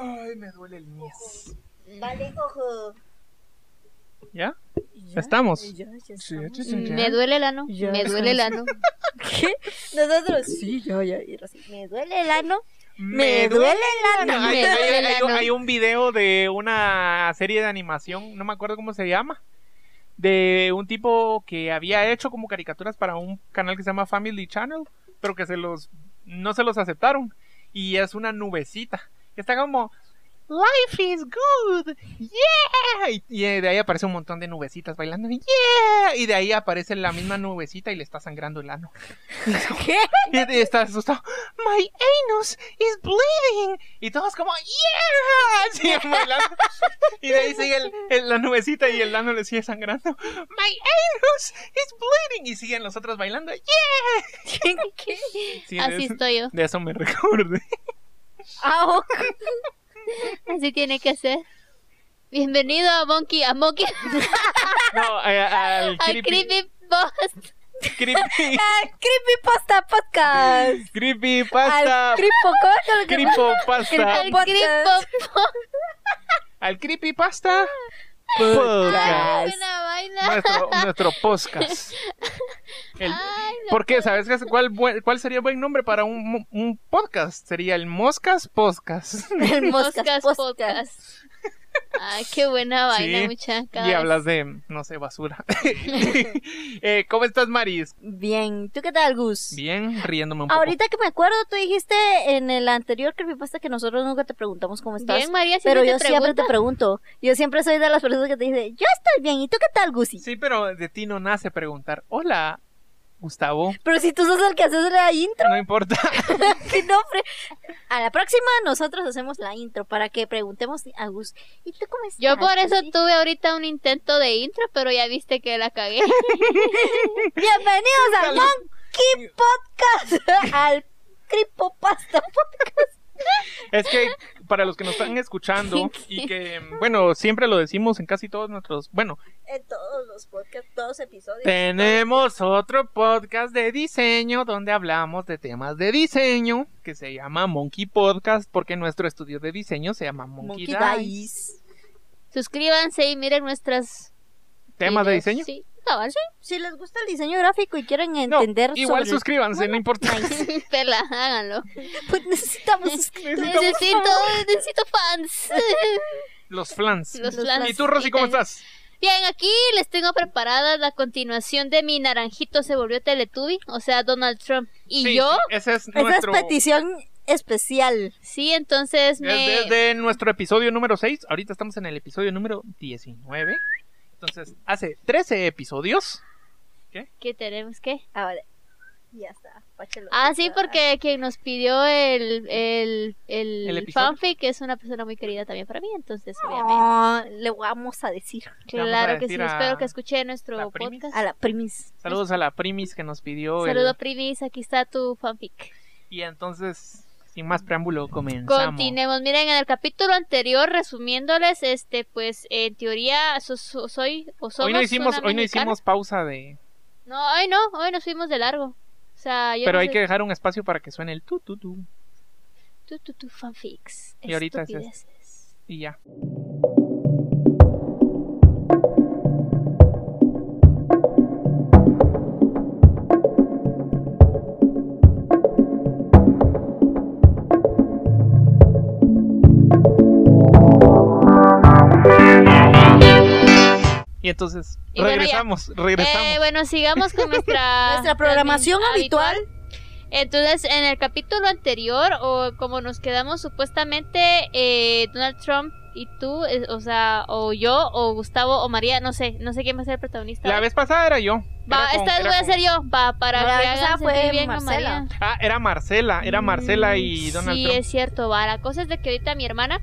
Ay, me duele el mies. Vale, ojo. ¿Ya? ¿Estamos? Ya, ya Sí, estamos. sí. Me duele el ano. Ya Me duele el ano. ¿Qué? Nosotros. Sí, ya, ya. Me duele el ano. Me duele el ano. Hay, Me hay- duele el hay- ano. hay un video de una serie de animación, no me acuerdo cómo se llama, de un tipo que había hecho como caricaturas para un canal que se llama Family Channel, pero que se los no se los aceptaron y es una nubecita. Que Está como Life is good, yeah, y, y de ahí aparece un montón de nubecitas bailando, yeah, y de ahí aparece la misma nubecita y le está sangrando el ano. ¿Qué? Y está asustado. My anus is bleeding. Y todos como, yeah. Siguen bailando. Y de ahí sigue el- el- la nubecita y el ano le sigue sangrando. My anus is bleeding. Y siguen los otros bailando. Yeah. ¿Qué? Sí, de, Así estoy yo. de eso me recordé. Ah, ok. Así tiene que ser. Bienvenido a Monkey, a Monkey, No, eh, al al creepy. Creepy Post. Creepy. Ah, Creepypasta Podcast. Creepy pasta. Al Creepo, ¿cómo es lo que- Creepo pasta. Al. Creepy. Al creepy pasta. Podcast. Nuestro, nuestro podcast. El- Ay, no ¿Por qué? ¿Sabes qué- cuál, cuál sería buen nombre para un, un podcast? Sería el Moscas Podcast. El Moscas. Podcast. Ay, qué buena vaina, Sí, y vez. hablas de, no sé, basura. Eh, ¿Cómo estás, Maris? Bien. ¿Tú qué tal, Gus? Bien, riéndome un poco. Ahorita que me acuerdo, tú dijiste en el anterior Creepypasta que nosotros nunca te preguntamos cómo estás. Bien, María, pero siempre yo te siempre te pregunto. Yo siempre soy de las personas que te dice, yo estoy bien. ¿Y tú qué tal, Gusi? Sí, pero de ti no nace preguntar. Hola, Gustavo. Pero si tú sos el que haces la intro, No importa. ¿qué nombre? A la próxima nosotros hacemos la intro para que preguntemos a Gus. ¿Y tú cómo estás? Yo por eso Gusi?" tuve ahorita un intento de intro, pero ya viste que la cagué. Bienvenidos al. Monkey Podcast. al Creepypasta Podcast. Es que para los que nos están escuchando y que, bueno, siempre lo decimos en casi todos nuestros, bueno, En todos los podcasts, todos episodios. Tenemos otro podcast de diseño donde hablamos de temas de diseño que se llama Monkey Podcast porque nuestro estudio de diseño se llama Monkey, Monkey Dice. Dice. Suscríbanse y miren nuestras ¿Temas de diseño? Sí, Si les gusta el diseño gráfico y quieren No, entender igual sobre... suscríbanse, no importa. Pela, háganlo. Pues necesitamos suscribirnos. Necesito, necesito fans. Los flans. Los Los flans. ¿Y tú, Rosy, cómo estás? Bien, aquí les tengo preparada la continuación de mi naranjito se volvió Teletubby, o sea, Donald Trump. Y Sí, yo, sí, ese es Esa nuestro... es petición especial. sí, entonces Es me... desde nuestro episodio número 6. Ahorita estamos en el episodio número 19. Entonces, hace 13 episodios. ¿Qué tenemos que? Ahora, ya está. Páchalo. Ah, sí, porque quien nos pidió el, el, el, ¿El fanfic es una persona muy querida también para mí, entonces obviamente. Ah, le vamos a decir a Claro que sí, a espero que escuche nuestro primis. podcast. a la primis. Saludos a la primis que nos pidió. el- Saludo Primis, aquí está tu fanfic. Y entonces, sin más preámbulo, comenzamos. Continuemos, miren, en el capítulo anterior, resumiéndoles, este, pues, en teoría, so- so- soy, o somos Hoy no hicimos, hoy no hicimos pausa de. No, hoy no, hoy nos fuimos de largo. O sea, yo Pero no hay sé- que dejar un espacio para que suene el tu tu tu. Tu, tu, tu, fanfics. Y ahorita es este. Y ya. Y entonces, Y bueno, ya. regresamos, regresamos. Eh, bueno, sigamos con nuestra... Nuestra programación habitual. Entonces, en el capítulo anterior, o como nos quedamos supuestamente, eh, Donald Trump y tú, eh, o sea, o yo, o Gustavo, o María, no sé, no sé quién va a ser el protagonista. La vez pasada era yo. Va, Era esta vez voy a ser yo, va, para La que hagan fue sentir bien a Marcela. María. Ah, era Marcela, era Marcela y Donald sí, Trump. es cierto, va. La cosa es de que ahorita mi hermana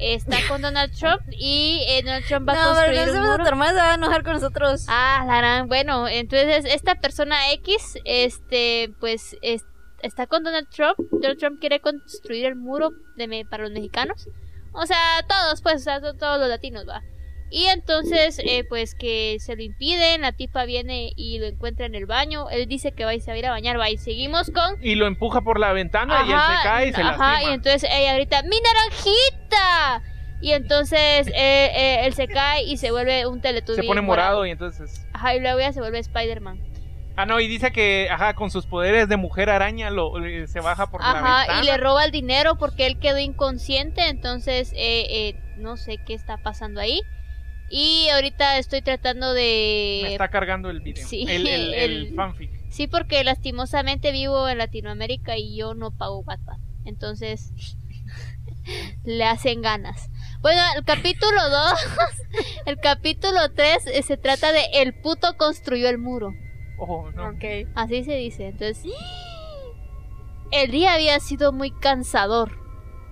está con Donald Trump y eh, Donald Trump va a No, pero construir no un muro. tu hermana se va a enojar con nosotros. Ah, la gran- bueno, entonces esta persona X, este, pues es- está con Donald Trump. Donald Trump quiere construir el muro de me- para los mexicanos. O sea, todos, pues, o sea, to- todos los latinos, va. Y entonces, eh, pues que se lo impiden, la tipa viene y lo encuentra en el baño, él dice que va y se va a ir a bañar, va y seguimos con... Y lo empuja por la ventana y él Ajá, se cae y se ajá, lastima. y entonces ella grita, ¡mi naranjita! Y entonces eh, eh, él se cae y se vuelve un teletubby se pone morado y entonces... Ajá, y luego ya se vuelve Spider-Man. Ah, no, y dice que, ajá, con sus poderes de mujer araña lo, se baja por la Ajá, ventana. y le roba el dinero porque él quedó inconsciente, entonces eh, eh, no sé qué está pasando ahí. Y ahorita estoy tratando Me de... está cargando el video. Sí, el, el, el el- fanfic. Sí, porque lastimosamente vivo en Latinoamérica y yo no pago Wattpad. Entonces, le hacen ganas. Bueno, el capítulo 2, el capítulo 3 eh, se trata de El puto construyó el muro. Oh, no. Así se dice. Entonces, el día había sido muy cansador.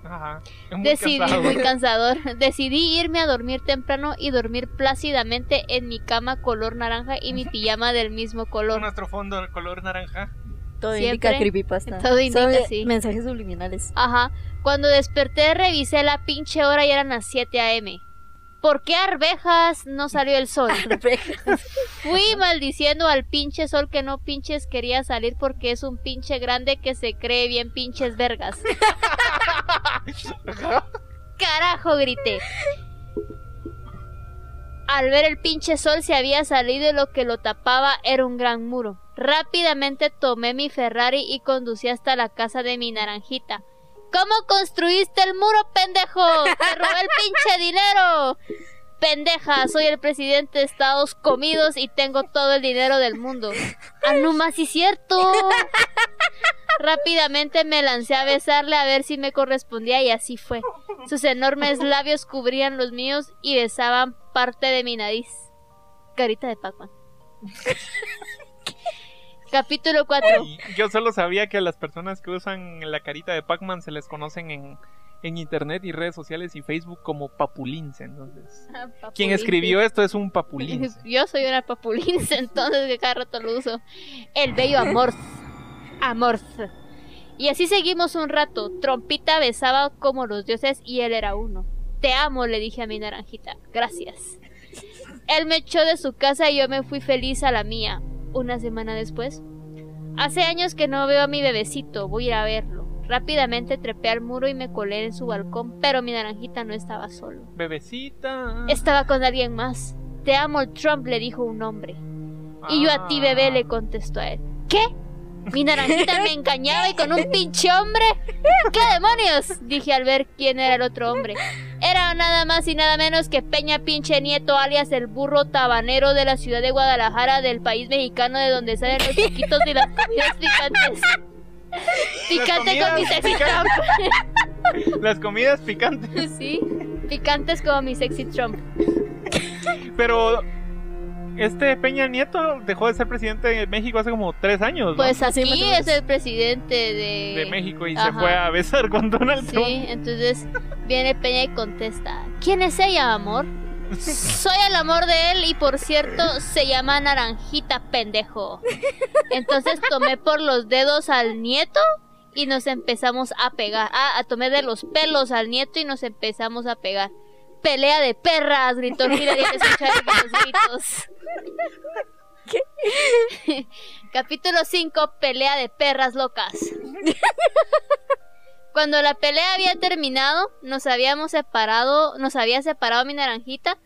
Ajá. Es muy Decidí, cansado. muy cansador. Decidí irme a dormir temprano y dormir plácidamente en mi cama color naranja y mi pijama del mismo color. Nuestro fondo color naranja. Todo Siempre. indica creepypasta. Todo indica, sí. Mensajes subliminales. Ajá. Cuando desperté revisé la pinche hora y eran las 7 a.m. ¿Por qué arvejas no salió el sol? Fui maldiciendo al pinche sol que no pinches quería salir porque es un pinche grande que se cree bien pinches vergas. Carajo, grité. Al ver el pinche sol se había salido y lo que lo tapaba era un gran muro. Rápidamente tomé mi Ferrari y conducí hasta la casa de mi naranjita. ¿Cómo construiste el muro, pendejo? ¡Te robé el pinche dinero! Pendeja, soy el presidente de Estados Comidos y tengo todo el dinero del mundo. Ah, no más, sí cierto. Rápidamente me lancé a besarle a ver si me correspondía y así fue. Sus enormes labios cubrían los míos y besaban parte de mi nariz. Carita de Pac-Man. Capítulo 4. Y yo solo sabía que a las personas que usan la carita de Pac-Man se les conocen en, en internet y redes sociales y Facebook como papulince. Entonces, quien escribió esto es un papulince. Yo soy una papulince, entonces que cada rato lo uso. El bello Amorth. Amorth. Y así seguimos un rato. Trompita besaba como los dioses y él era uno. Te amo, le dije a mi naranjita. Gracias. Él me echó de su casa y yo me fui feliz a la mía. Una semana después. Hace años que no veo a mi bebecito. Voy a ir a verlo. Rápidamente trepé al muro y me colé en su balcón, pero mi naranjita no estaba solo. Bebecita. Estaba con alguien más. Te amo, el Trump, le dijo un hombre. Y yo a ti, bebé, le contestó a él. ¿Qué? Mi naranjita me engañaba y con un pinche hombre. ¿Qué demonios? Dije al ver quién era el otro hombre. Era nada más y nada menos que Peña Pinche Nieto, alias el burro tabanero de la ciudad de Guadalajara, del país mexicano de donde salen los chiquitos y las comidas picantes. Picante con mi sexy Trump. Las comidas picantes. Sí, picantes como mi sexy Trump. Pero este Peña Nieto dejó de ser presidente de México hace como tres años. ¿no? Pues aquí es el presidente de... de México y se fue a besar con Donald Sí, Trump. entonces viene Peña y contesta, ¿quién es ella, amor? Soy el amor de él y por cierto se llama Naranjita, pendejo. Entonces tomé por los dedos al nieto y nos empezamos a pegar. Ah, tomé de los pelos al nieto y nos empezamos a pegar. Pelea de perras, gritó el Mira y escuchar los gritos. Capítulo 5, pelea de perras locas. Cuando la pelea había terminado, nos habíamos separado, nos había separado mi naranjita.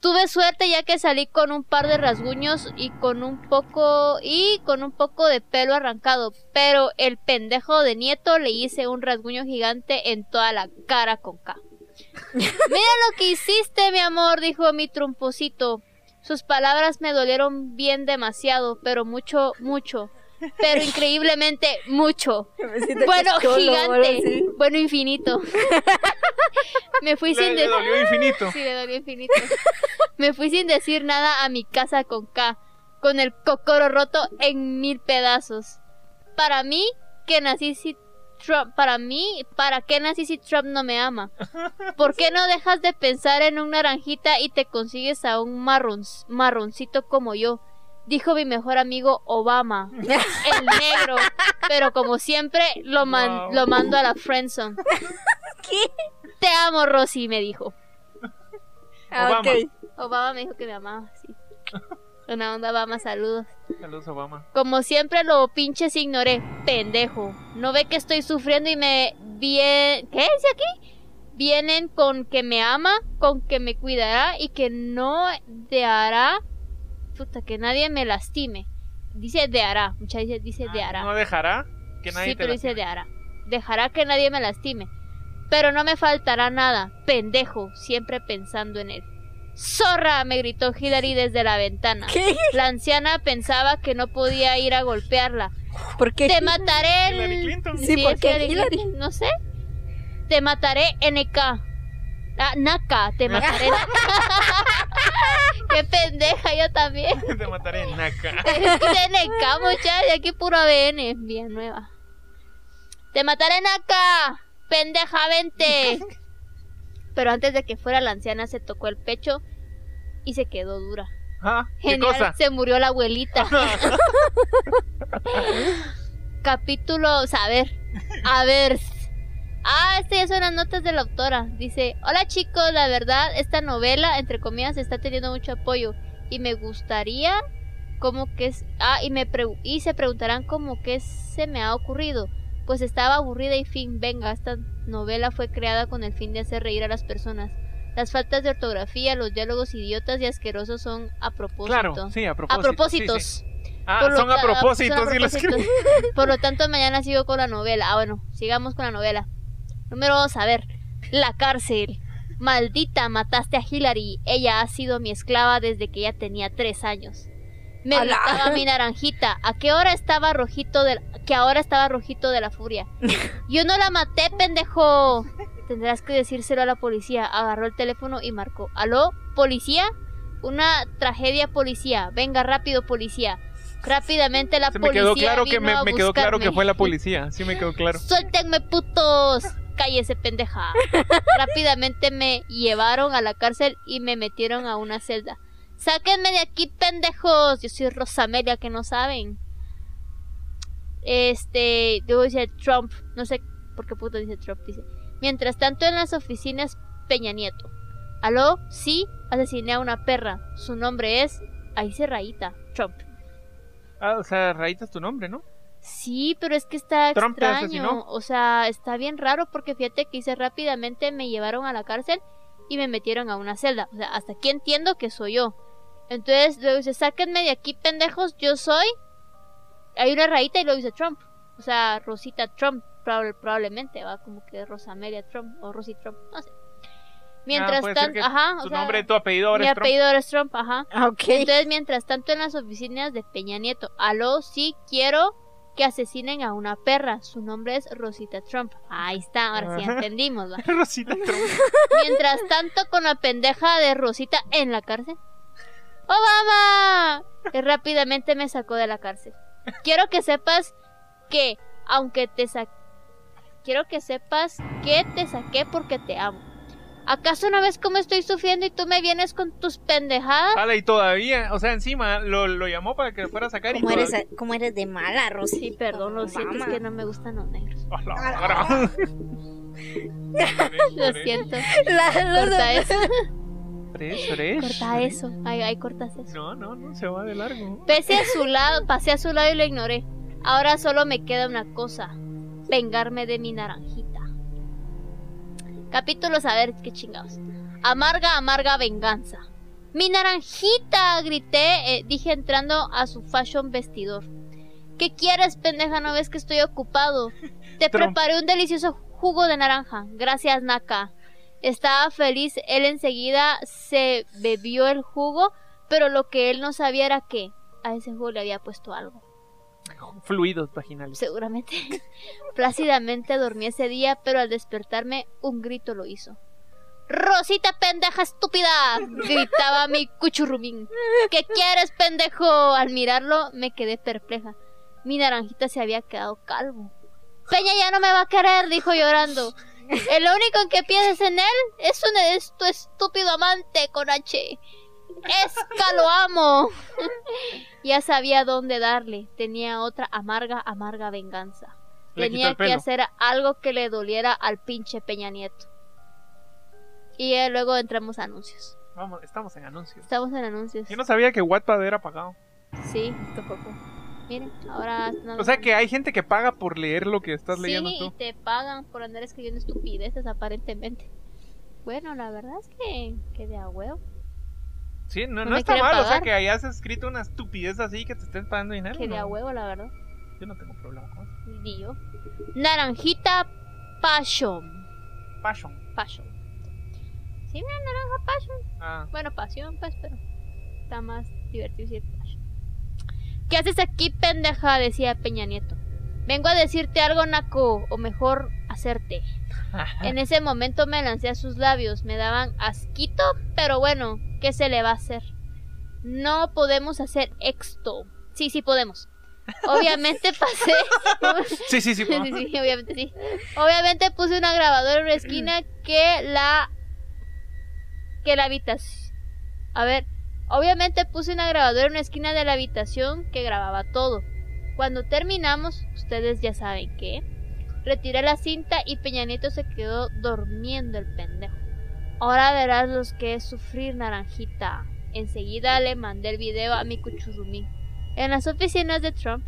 Tuve suerte ya que salí con un par de rasguños y con un poco y con un poco de pelo arrancado, pero el pendejo de nieto le hice un rasguño gigante en toda la cara con K. Mira lo que hiciste, mi amor, dijo mi tromposito. Sus palabras me dolieron bien demasiado, pero mucho, mucho. Pero increíblemente mucho. Bueno, cholo gigante. Bueno, infinito. Me fui Le, sin le decir. dolió infinito. Sí, le dolió infinito. Me fui sin decir nada a mi casa con K, con el cocoro roto en mil pedazos. Para mí, que nací si Trump, para mí, ¿para qué nací si Trump no me ama? ¿Por qué no dejas de pensar en un naranjita y te consigues a un marron, marroncito como yo? Dijo mi mejor amigo Obama, el negro, pero como siempre lo, man- Wow. lo mando a la friendzone. ¿Qué? Te amo, Rosy, me dijo. Ah, Obama. ok. Obama me dijo que me amaba, sí. Una onda, Obama, saludos. Saludos, Obama. Como siempre lo pinches ignoré, pendejo. ¿No ve que estoy sufriendo y me bien... ¿Qué dice aquí? Vienen con que me ama, con que me cuidará y que no dejará... Puta, que nadie me lastime. Dice dehará, mucha dice, dice dehará. ¿No dejará que nadie sí, te pero dice lastime? dehará. Dejará que nadie me lastime. Pero no me faltará nada, pendejo, siempre pensando en él. ¡Zorra! me gritó Hillary desde la ventana. ¿Qué? La anciana pensaba que no podía ir a golpearla. ¿Por qué? Te mataré. Hillary Clinton. Sí, ¿por es qué Hillary Hillary? Clinton, No sé. Te mataré NK. Ah, Naka, te mataré. Qué pendeja, yo también. Te mataré en de NK, muchacha, aquí puro ABN. Bien nueva. Te mataré Naka. Pendeja, vente. Pero antes de que fuera la anciana se tocó el pecho y se quedó dura. Ah, ¿Qué Genial, cosa? se murió la abuelita. Capítulo, a ver, a ver. Ah, este ya son las notas de la autora. Dice, hola chicos, la verdad, esta novela, entre comillas, está teniendo mucho apoyo. Y me gustaría, como que es... Ah, y, me pregu- y se preguntarán como que se me ha ocurrido. Pues estaba aburrida y fin, venga, esta novela fue creada con el fin de hacer reír a las personas. Las faltas de ortografía, los diálogos idiotas y asquerosos son a propósito. Claro, sí, a propósito. A propósitos. sí, sí. Ah, son a propósito, son a sí lo propósitos. escribí. Por lo tanto, mañana sigo con la novela. Ah, bueno, sigamos con la novela. Número 2, a ver. La cárcel. Maldita, mataste a Hillary. Ella ha sido mi esclava desde que ella tenía tres años. Me gritaba mi naranjita. ¿A qué hora estaba rojito de que ahora estaba rojito de la furia? Yo no la maté, pendejo. Tendrás que decírselo a la policía. Agarró el teléfono y marcó. ¿Aló? ¿Policía? Una tragedia policía. Venga rápido, policía. Rápidamente la Se me policía quedó claro que vino me, a me quedó claro que fue la policía. Sí me quedó claro. ¡Suéltenme, putos! Cállese, pendeja. Rápidamente me llevaron a la cárcel y me metieron a una celda. ¡Sáquenme de aquí, pendejos! Yo soy Rosamelia, que no saben. Este, luego dice Trump, no sé por qué puto dice Trump, dice. Mientras tanto en las oficinas Peña Nieto. ¿Aló? Sí, asesiné a una perra. Su nombre es... Ahí dice Rayita, Trump. Ah, o sea, Raíta es tu nombre, ¿no? Sí, pero es que está ¿Trump te extraño. asesinó? O sea, está bien raro porque fíjate que hice rápidamente me llevaron a la cárcel y me metieron a una celda. O sea, hasta aquí entiendo que soy yo. Entonces luego dice, sáquenme de aquí, pendejos, yo soy. Hay una rayita y luego dice Trump. O sea, Rosita Trump, proba- probablemente, va como que Rosamelia Trump o Rosy Trump, no sé. Mientras Ah, tanto, ajá, o Tu sea, nombre, tu apellido ahora mi es Trump. apellido ahora es Trump, ajá. Ah, ok. Entonces, mientras tanto, en las oficinas de Peña Nieto, aló, sí quiero que asesinen a una perra. Su nombre es Rosita Trump. Ahí está, ahora sí entendimos. ¿va? Rosita Trump. Mientras tanto, con la pendeja de Rosita en la cárcel. ¡Obama! Que rápidamente me sacó de la cárcel. Quiero que sepas que, aunque te sa... Quiero que sepas que te saqué porque te amo. ¿Acaso no ves cómo estoy sufriendo y tú me vienes con tus pendejadas? Vale, y todavía, o sea, encima lo, lo llamó para que lo fuera a sacar y ¿Cómo eres, todavía- cómo eres de mala, Rosy? Sí, perdón, lo siento, es que no me gustan los negros. A la gran. Lo siento. La- Corta eso. Fresh, fresh. Corta eso. Ahí, ahí cortas eso. No, no, no, se va de largo. Pese a su lado, pasé a su lado y lo ignoré. Ahora solo me queda una cosa. Vengarme de mi naranjita. Capítulos, a ver qué chingados. Amarga, amarga venganza. ¡Mi naranjita! grité, eh, dije entrando a su fashion vestidor. ¿Qué quieres, pendeja? ¿No ves que estoy ocupado? Te Trump. preparé un delicioso jugo de naranja. Gracias, Naka. Estaba feliz. Él enseguida se bebió el jugo, pero lo que él no sabía era que a ese jugo le había puesto algo. Fluidos vaginales. Seguramente. Plácidamente dormí ese día, pero al despertarme un grito lo hizo. Rosita pendeja estúpida, gritaba mi cuchurrumín. ¿Qué quieres, pendejo? Al mirarlo me quedé perpleja. Mi naranjita se había quedado calvo. Peña ya no me va a querer, dijo llorando. El único en que piensas en él es un es tu estúpido amante con H. Esca lo amo. ya sabía dónde darle. Tenía otra amarga, amarga venganza. Le Tenía que hacer algo que le doliera al pinche Peña Nieto. Y eh, luego entramos a anuncios. Vamos, estamos en anuncios. Estamos en anuncios. Yo no sabía que Wattpad era pagado. Sí, miren, ahora... O sea que hay gente que paga por leer lo que estás leyendo Sí, y te pagan por andar escribiendo estupideces aparentemente. Bueno, la verdad es que, que de a huevo. Sí, no, no está mal. O sea que hayas escrito una estupidez así que te estén pagando dinero. Que de a huevo, la verdad. Yo no tengo problema con eso. Ni yo. Naranjita Passion. Passion. Passion. Sí, mira, naranja Passion. Ah, Bueno, pasión, pues, pero está más divertido si es passion. ¿Qué haces aquí, pendeja? Decía Peña Nieto. Vengo a decirte algo, Naco, o mejor, hacerte. En ese momento me lancé a sus labios, me daban asquito, pero bueno, ¿qué se le va a hacer? No podemos hacer esto. Sí, sí podemos. Obviamente pasé. Sí, sí, sí. Sí, sí, sí, obviamente sí. Obviamente puse una grabadora en una esquina que la. que la habitación. A ver, obviamente puse una grabadora en una esquina de la habitación que grababa todo. Cuando terminamos, ustedes ya saben que. Retiré la cinta y Peña Nieto se quedó durmiendo el pendejo. Ahora verás los que es sufrir naranjita. Enseguida le mandé el video a mi cuchurrumí. En las oficinas de Trump.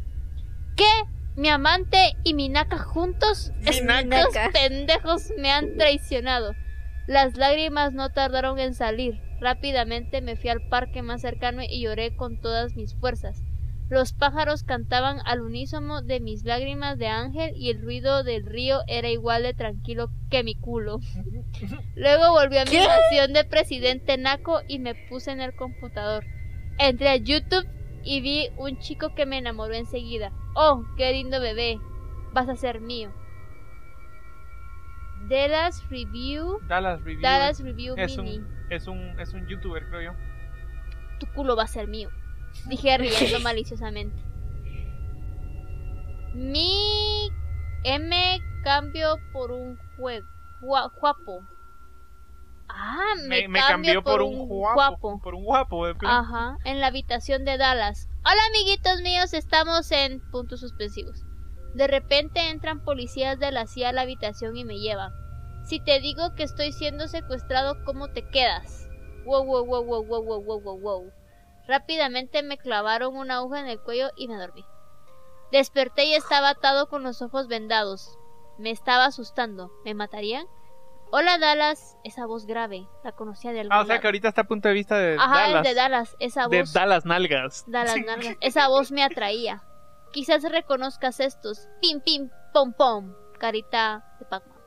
¿Qué? Mi amante y mi naca juntos. Estos pendejos me han traicionado. Las lágrimas no tardaron en salir. Rápidamente me fui al parque más cercano y lloré con todas mis fuerzas. Los pájaros cantaban al unísono de mis lágrimas de ángel y el ruido del río era igual de tranquilo que mi culo. Luego volví a mi ¿Qué? nación de presidente naco y me puse en el computador. Entré a YouTube y vi un chico que me enamoró enseguida. Oh, qué lindo bebé. Vas a ser mío. Dallas Review. Dallas Review. Dallas Review es Mini. un, es un es un youtuber, creo yo. Tu culo va a ser mío. Dije riendo maliciosamente. Mi M cambio por un juego. Guapo. Ah, me, me, cambió por, un guapo. Por un guapo. ¿eh? Ajá, en la habitación de Dallas. Hola amiguitos míos, estamos en puntos suspensivos. De repente entran policías de la CIA a la habitación y me llevan. Si te digo que estoy siendo secuestrado, ¿cómo te quedas? Wow, wow, wow, wow, wow, wow, wow, wow. Rápidamente me clavaron una aguja en el cuello y me dormí. Desperté y estaba atado con los ojos vendados. Me estaba asustando. ¿Me matarían? Hola Dallas, esa voz grave. La conocía de algún Ah, o sea lado. que ahorita está a punto de vista de Ajá, Dallas. el de Dallas, esa de voz. Dallas Nalgas. Dallas nalgas. Esa voz me atraía. Quizás reconozcas estos. Pim, pim, pom, pom. Carita de Pac-Man.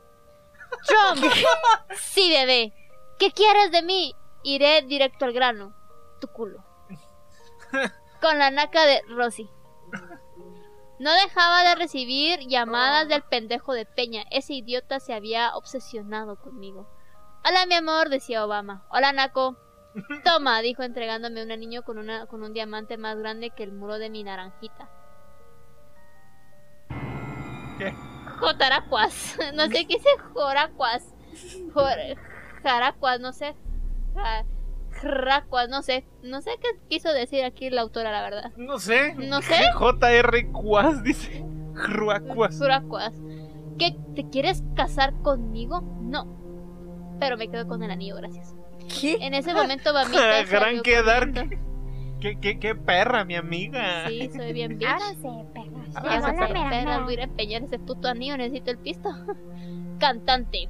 Trump. sí, bebé. ¿Qué quieres de mí? Iré directo al grano. Tu culo. Con la naca de Rosy. No dejaba de recibir llamadas del pendejo de Peña. Ese idiota se había obsesionado conmigo. Hola, mi amor, decía Obama. Hola, Naco. Toma, dijo entregándome un anillo con, una, con un diamante más grande que el muro de mi naranjita. ¿Qué? Jotaracuas. No sé qué dice Joracuas. Jor- Jaracuas, no sé. Ja- Jaracuas, no sé. No sé qué quiso decir aquí la autora, la verdad. No sé. No sé. JR Cuas dice. Ruacuas. Juracuas. ¿Qué? ¿Te quieres casar conmigo? No. Pero me quedo con el anillo, gracias. ¿Qué? En ese momento, Bamita. Gran salió quedar. ¿Qué, qué, qué perra, mi amiga. Sí, soy bien bitch. Ahora se pega. Ahora pega. perras, voy a ir a empeñar ese puto anillo, necesito el pisto. Cantante.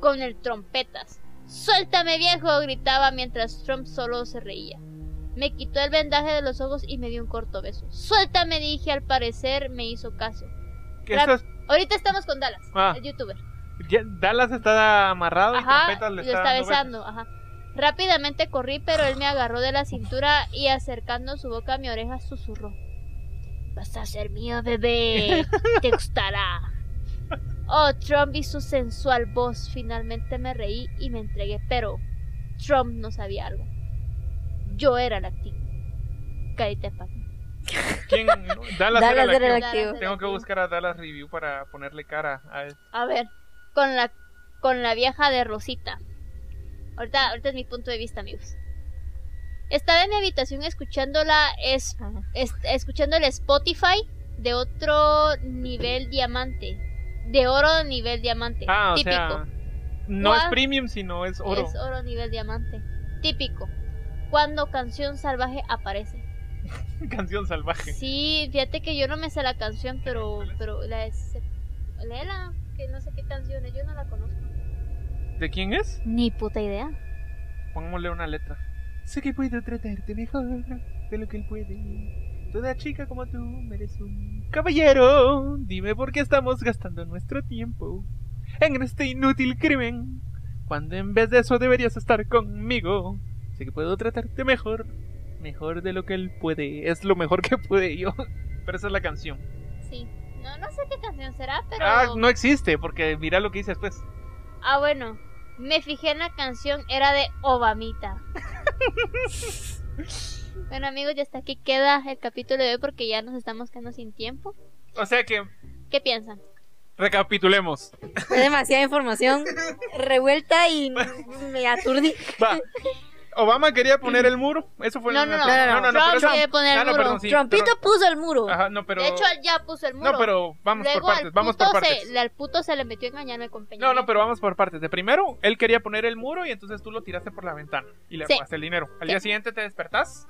Con el trompetas. ¡Suéltame, viejo! gritaba mientras Trump solo se reía. Me quitó el vendaje de los ojos y me dio un corto beso. ¡Suéltame! dije, al parecer me hizo caso. Rap- es- Ahorita estamos con Dallas, Ah. el youtuber. Dallas está amarrado y Ajá, Trompetas le está, besando, ajá. Rápidamente corrí, pero él me agarró de la cintura y acercando su boca a mi oreja susurró. Vas a ser mío, bebé. Te gustará. Oh, Trump y su sensual voz. Finalmente me reí y me entregué, pero Trump no sabía algo. Yo era el activo. Carita de besos. ¿Quién? Dallas, Dallas era la era el activo. Dallas Tengo que activo. buscar a Dallas Review para ponerle cara a él. A ver, con la con la vieja de Rosita. Ahorita, ahorita es mi punto de vista, amigos. Estaba en mi habitación escuchándola, es- escuchando el Spotify de otro nivel diamante. De oro nivel diamante. Ah, o típico. sea, no es premium, sino es oro. Es oro nivel diamante. típico. Cuando Canción Salvaje aparece. Canción salvaje. Sí, fíjate que yo no me sé la canción, pero pero la es léela, que no sé qué canción es, yo no la conozco. ¿De quién es? Ni puta idea. Pongámosle una letra. Sé que puedo tratarte mejor de lo que él puede. Toda chica como tú merece un caballero. Dime por qué estamos gastando nuestro tiempo en este inútil crimen. Cuando en vez de eso deberías estar conmigo. Sé que puedo tratarte mejor. Mejor de lo que él puede. Es lo mejor que puede yo. Pero esa es la canción. Sí. No, no sé qué canción será, pero Ah, no existe, porque mira lo que dice después. Ah, bueno. Me fijé en la canción, era de Obamita. bueno, amigos, ya hasta aquí queda el capítulo de hoy porque ya nos estamos quedando sin tiempo. O sea que, ¿Qué piensan? recapitulemos. Fue demasiada información revuelta y me aturdí. Va. Obama quería poner el muro. Eso fue No, en no, la- no. no, Trump quiere poner el Ah, no, muro. perdón, sí, Trumpito pero- puso el muro. Ajá, no, pero. De hecho, él ya puso el muro. no, pero vamos Luego por partes. Vamos por partes. Se, al puto se le metió a engañarme con Peña No, no, pero vamos por partes. De primero, él quería poner el muro y entonces tú lo tiraste por la ventana y le Sí. robaste el dinero. Al Sí. día siguiente te despertás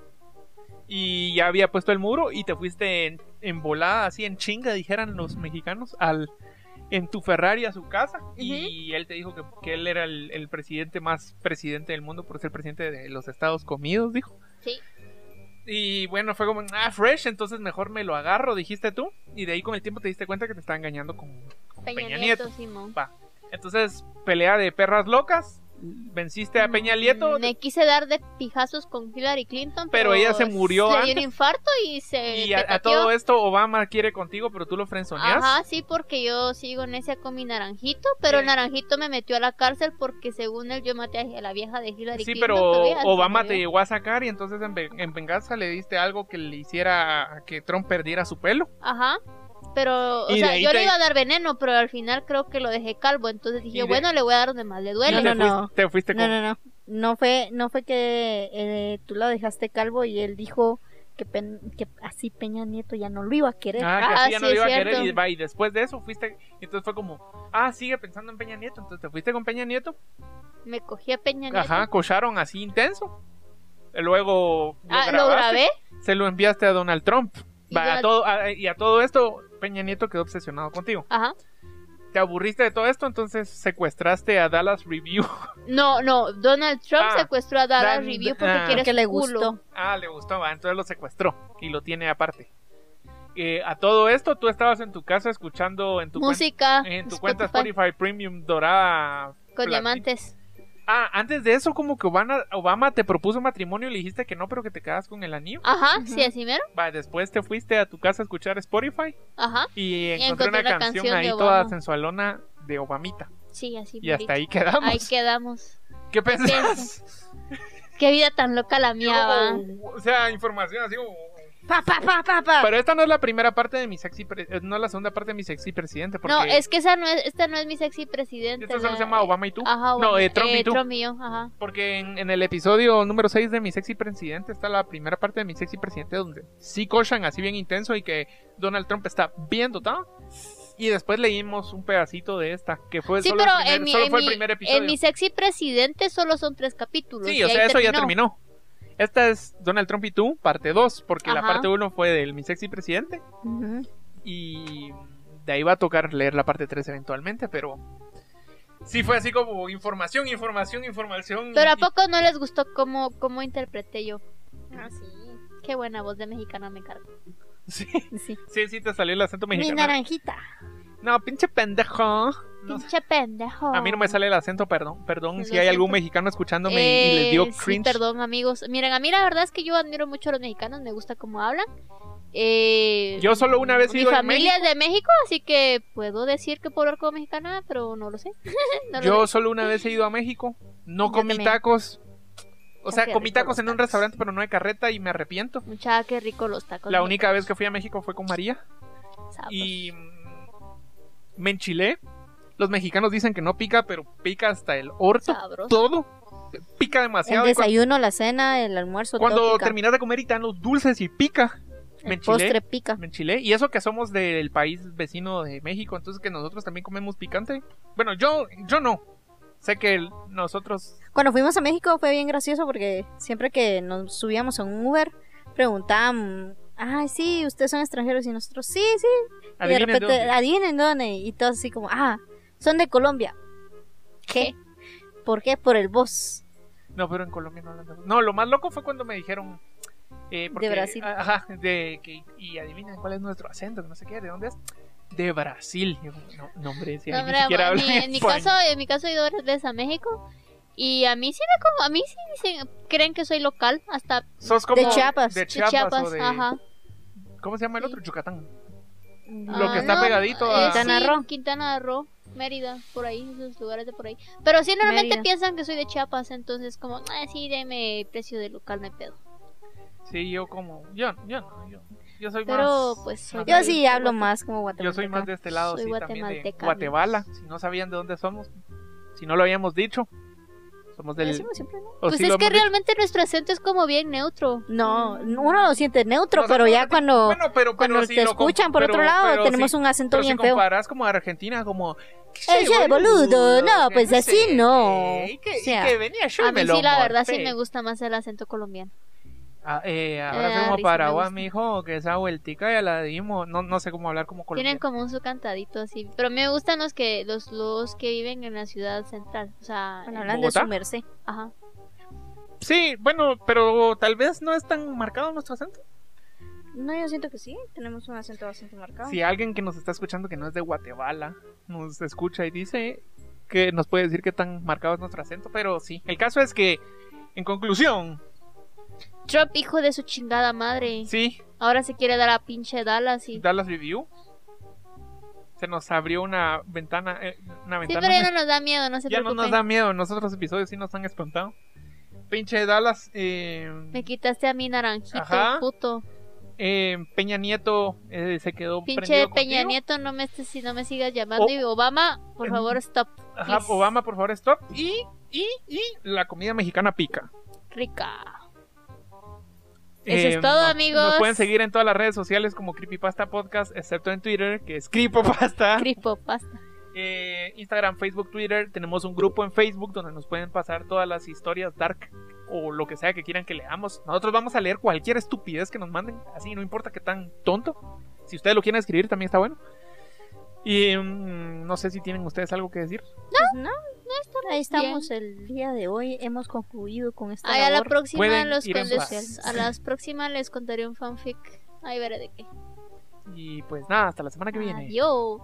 y ya había puesto el muro y te fuiste en, en volada, así en chinga, dijeran los mexicanos, al en tu Ferrari a su casa y él te dijo que, que él era el, el presidente más presidente del mundo por ser presidente de los Estados Comidos, dijo. Sí. Y bueno, fue como, ah, fresh, entonces mejor me lo agarro, dijiste tú. Y de ahí con el tiempo te diste cuenta que te estaba engañando con, con Peña, Peña, Nieto, Nieto. Simón. Va. Entonces, pelea de perras locas. Venciste a Peña Nieto. Me quise dar de pijazos con Hillary Clinton, Pero pero, ella se murió dio un infarto y se. Y a, todo esto, Obama quiere contigo, pero tú lo frenzoneas. Ajá, sí, porque yo sigo necia con mi naranjito, pero Sí. el naranjito me metió a la cárcel porque según él yo maté a la vieja de Hillary Sí, Clinton. pero ella se Obama te llegó a sacar y entonces en, en venganza le diste algo que le hiciera a que Trump perdiera su pelo. Ajá. Pero, o sea, yo te- le iba a dar veneno, pero al final creo que lo dejé calvo. Entonces dije, de- bueno, le voy a dar donde más le duele. No, te, no, fuiste, no. te fuiste No, con... no, no. No fue, no fue que eh, tú lo dejaste calvo y él dijo que, Pen- que así Peña Nieto ya no lo iba a querer. Ah, que Ah, así ya no sí, lo iba a es querer y, cierto. va, y después de eso fuiste, y entonces fue como, ah, sigue pensando en Peña Nieto, entonces te fuiste con Peña Nieto, Me cogí a Peña Nieto. ajá, cocharon así intenso, luego lo Ah, lo grabé. se lo enviaste a Donald Trump, Y Va, a todo, a- y a todo esto Peña Nieto quedó obsesionado contigo, Ajá. te aburriste de todo esto, entonces secuestraste a Dallas Review, No, no, Donald Trump Ah, secuestró a Dallas Dan- Review porque ah. quiere que le gustó. ah, le gustó, va, entonces lo secuestró y lo tiene aparte. Eh, a todo esto tú estabas en tu casa escuchando en tu, cuen- Música. en tu cuenta Spotify Premium dorada Con diamantes. Ah, antes de eso, como que Obama, Obama te propuso matrimonio y le dijiste que no, pero que te quedas con el anillo. Ajá, sí, así mero. Va, después te fuiste a tu casa a escuchar Spotify Ajá, y encontré encontré una canción, canción ahí toda sensualona de Obamita. sí, así Y hasta ahí quedamos. Ahí quedamos. ¿Qué pensás? Qué vida tan loca la mía, va. o sea, información así como... Pa, pa, pa, pa, pa. Pero esta no es la primera parte de mi sexy... eh, No es la segunda parte de mi sexy presidente, porque... No, es que esa no es, esta no es mi sexy presidente. Esta solo la- se llama Obama y tú. Ajá, no, Obama. eh, Trump y Eh, tú. Trump y yo, ajá. Porque en, en el episodio número 6 de Mi Sexy Presidente está la primera parte de Mi Sexy Presidente donde sí cochan así bien intenso y que Donald Trump está bien dotado. Y después leímos un pedacito de esta, que fue Sí, solo, pero el primer, en mi, solo en fue mi- el primer episodio. en mi sexy presidente solo son tres capítulos. sí, y o sea, eso ya terminó. Esta es Donald Trump y tú, parte 2, porque la parte 1 fue del Mi Sexy Presidente. Y de ahí va a tocar leer la parte 3 eventualmente, pero... Sí, fue así como información, información, información. Pero y- ¿a poco no les gustó cómo, cómo interpreté yo? Ah, sí. Qué buena voz de mexicana me cargo. Sí, Sí. sí, sí, te salió el acento Mi mexicano. naranjita. No, pinche pendejo. No. Pinche pendejo. A mí no me sale el acento, perdón. Perdón si hay algún mexicano escuchándome y les dio Eh, sí, cringe. perdón, amigos. Miren, a mí la verdad es que yo admiro mucho a los mexicanos, me gusta cómo hablan. Eh, Yo solo una vez he mi ido a familia México. es de México, así que puedo decir que puedo hablar como mexicana, pero no lo sé. No lo Yo sé. solo una vez he ido a México. No Yo comí también. tacos. O sea, comí tacos en un tacos. restaurante, pero no de carreta y me arrepiento. Mucha, qué rico los tacos. La única vez que fui a México fue con María. Y mm, me enchilé. Los mexicanos dicen que no pica, pero pica hasta el orto. Sabroso. Todo. Pica El demasiado. Y cu- desayuno, la cena, el almuerzo, cuando todo pica. terminas de comer y te dan los dulces y pica. Me El postre pica. Me enchilé. Y eso que somos del país vecino de México, entonces que nosotros también comemos picante. Bueno, yo, yo no. Sé que el- nosotros Cuando fuimos a México fue bien gracioso porque siempre que nos subíamos a un Uber preguntaban, ay, sí, ustedes son extranjeros y nosotros, sí, sí. Y de adivinen de repente, dónde. adivinen dónde. Y todos así como, ah, son de Colombia. ¿Qué? ¿Por qué? Por el voz. No, pero en Colombia no hablan de- No, lo más loco fue cuando me dijeron. eh, porque- Brasil. Ajá, de que. Y adivinen cuál es nuestro acento, que no sé qué, ¿de dónde es? De Brasil. No, no, hombre, si No, ahí hombre, ni siquiera mi, en mi español. caso, en mi caso he ido varias veces a México y a mí sí me como, a mí sí dicen, creen que soy local, hasta Sos como De Chiapas. De de Chiapas, o de. ajá. ¿Cómo se llama el otro? Yucatán. Ah, Lo que está pegadito a- eh, Quintana sí, Roo. Quintana Roo, Mérida, por ahí, esos lugares de por ahí. Pero sí, normalmente Mérida. piensan que soy de Chiapas, entonces como, ah, sí, deme precio de local, no hay pedo. Sí, yo como. Yo, yo no, yo. Yo soy Pero, más. pues, soy Yo de- sí hablo más como guatemalteca. Yo soy más de este lado, Soy sí, también de guatemalteca, Guatemala. Si no sabían de dónde somos, si no lo habíamos dicho, somos Lo del. decimos siempre, ¿no? o Pues es que realmente nuestro acento es como bien neutro. No, uno lo siente neutro, pero ya cuando, Bueno, pero, cuando pero si te escuchan por pero- otro lado, pero tenemos si- un acento pero bien si feo. comparas como a Argentina, como. Eh, che, boludo, no, que pues así sé, no. y que, O sea, y que venía yo A mí me lo sí, la verdad, sí me gusta más el acento colombiano. Ah, eh, ahora Eh, somos risa, me Paraguay, mijo, que esa vueltica ya la dimos. No, no sé cómo hablar como Tienen colombiano. como un su cantadito así. Pero me gustan los que los, los que viven en la ciudad central. O sea, Bueno, en- hablan de su merced. ajá. Sí, bueno, pero tal vez no es tan marcado nuestro acento. No, yo siento que sí, tenemos un acento bastante marcado. Si alguien que nos está escuchando que no es de Guatemala nos escucha y dice que nos puede decir qué tan marcado es nuestro acento, pero sí. El caso es que, en conclusión, Trump, hijo de su chingada madre. sí, Ahora se quiere dar a pinche Dallas y... Dallas Review. Se nos abrió una ventana, eh, una Sí, pero ya no nos da miedo, no se Ya no nos da miedo, los otros episodios sí nos han espantado. Pinche Dallas, eh, Me quitaste a mi naranjito, Ajá. puto. eh, Peña Nieto eh, se quedó Pinche Peña contigo. Nieto, no me estés, si no me sigas llamando. O- Y Obama, por Em, favor, stop. Ajá. Obama, por favor, stop. Y, y, y la comida mexicana pica. Rica. Eso es todo, nos- amigos. Nos pueden seguir en todas las redes sociales como Creepypasta Podcast, excepto en Twitter, que es Creepypasta. Cripo, pasta. Eh, Instagram, Facebook, Twitter. Tenemos un grupo en Facebook donde nos pueden pasar todas las historias dark o lo que sea que quieran que leamos. Nosotros vamos a leer cualquier estupidez que nos manden, así no importa qué tan tonto. Si ustedes lo quieren escribir también está bueno. Y mm, no sé si tienen ustedes algo que decir. Pues no, ahí estamos bien. el día de hoy. Hemos concluido con esta Ay, a la próxima Pueden los con- paz. a las próximas les contaré un fanfic. Ahí veré de qué. Y pues nada, hasta la semana que viene. Adiós.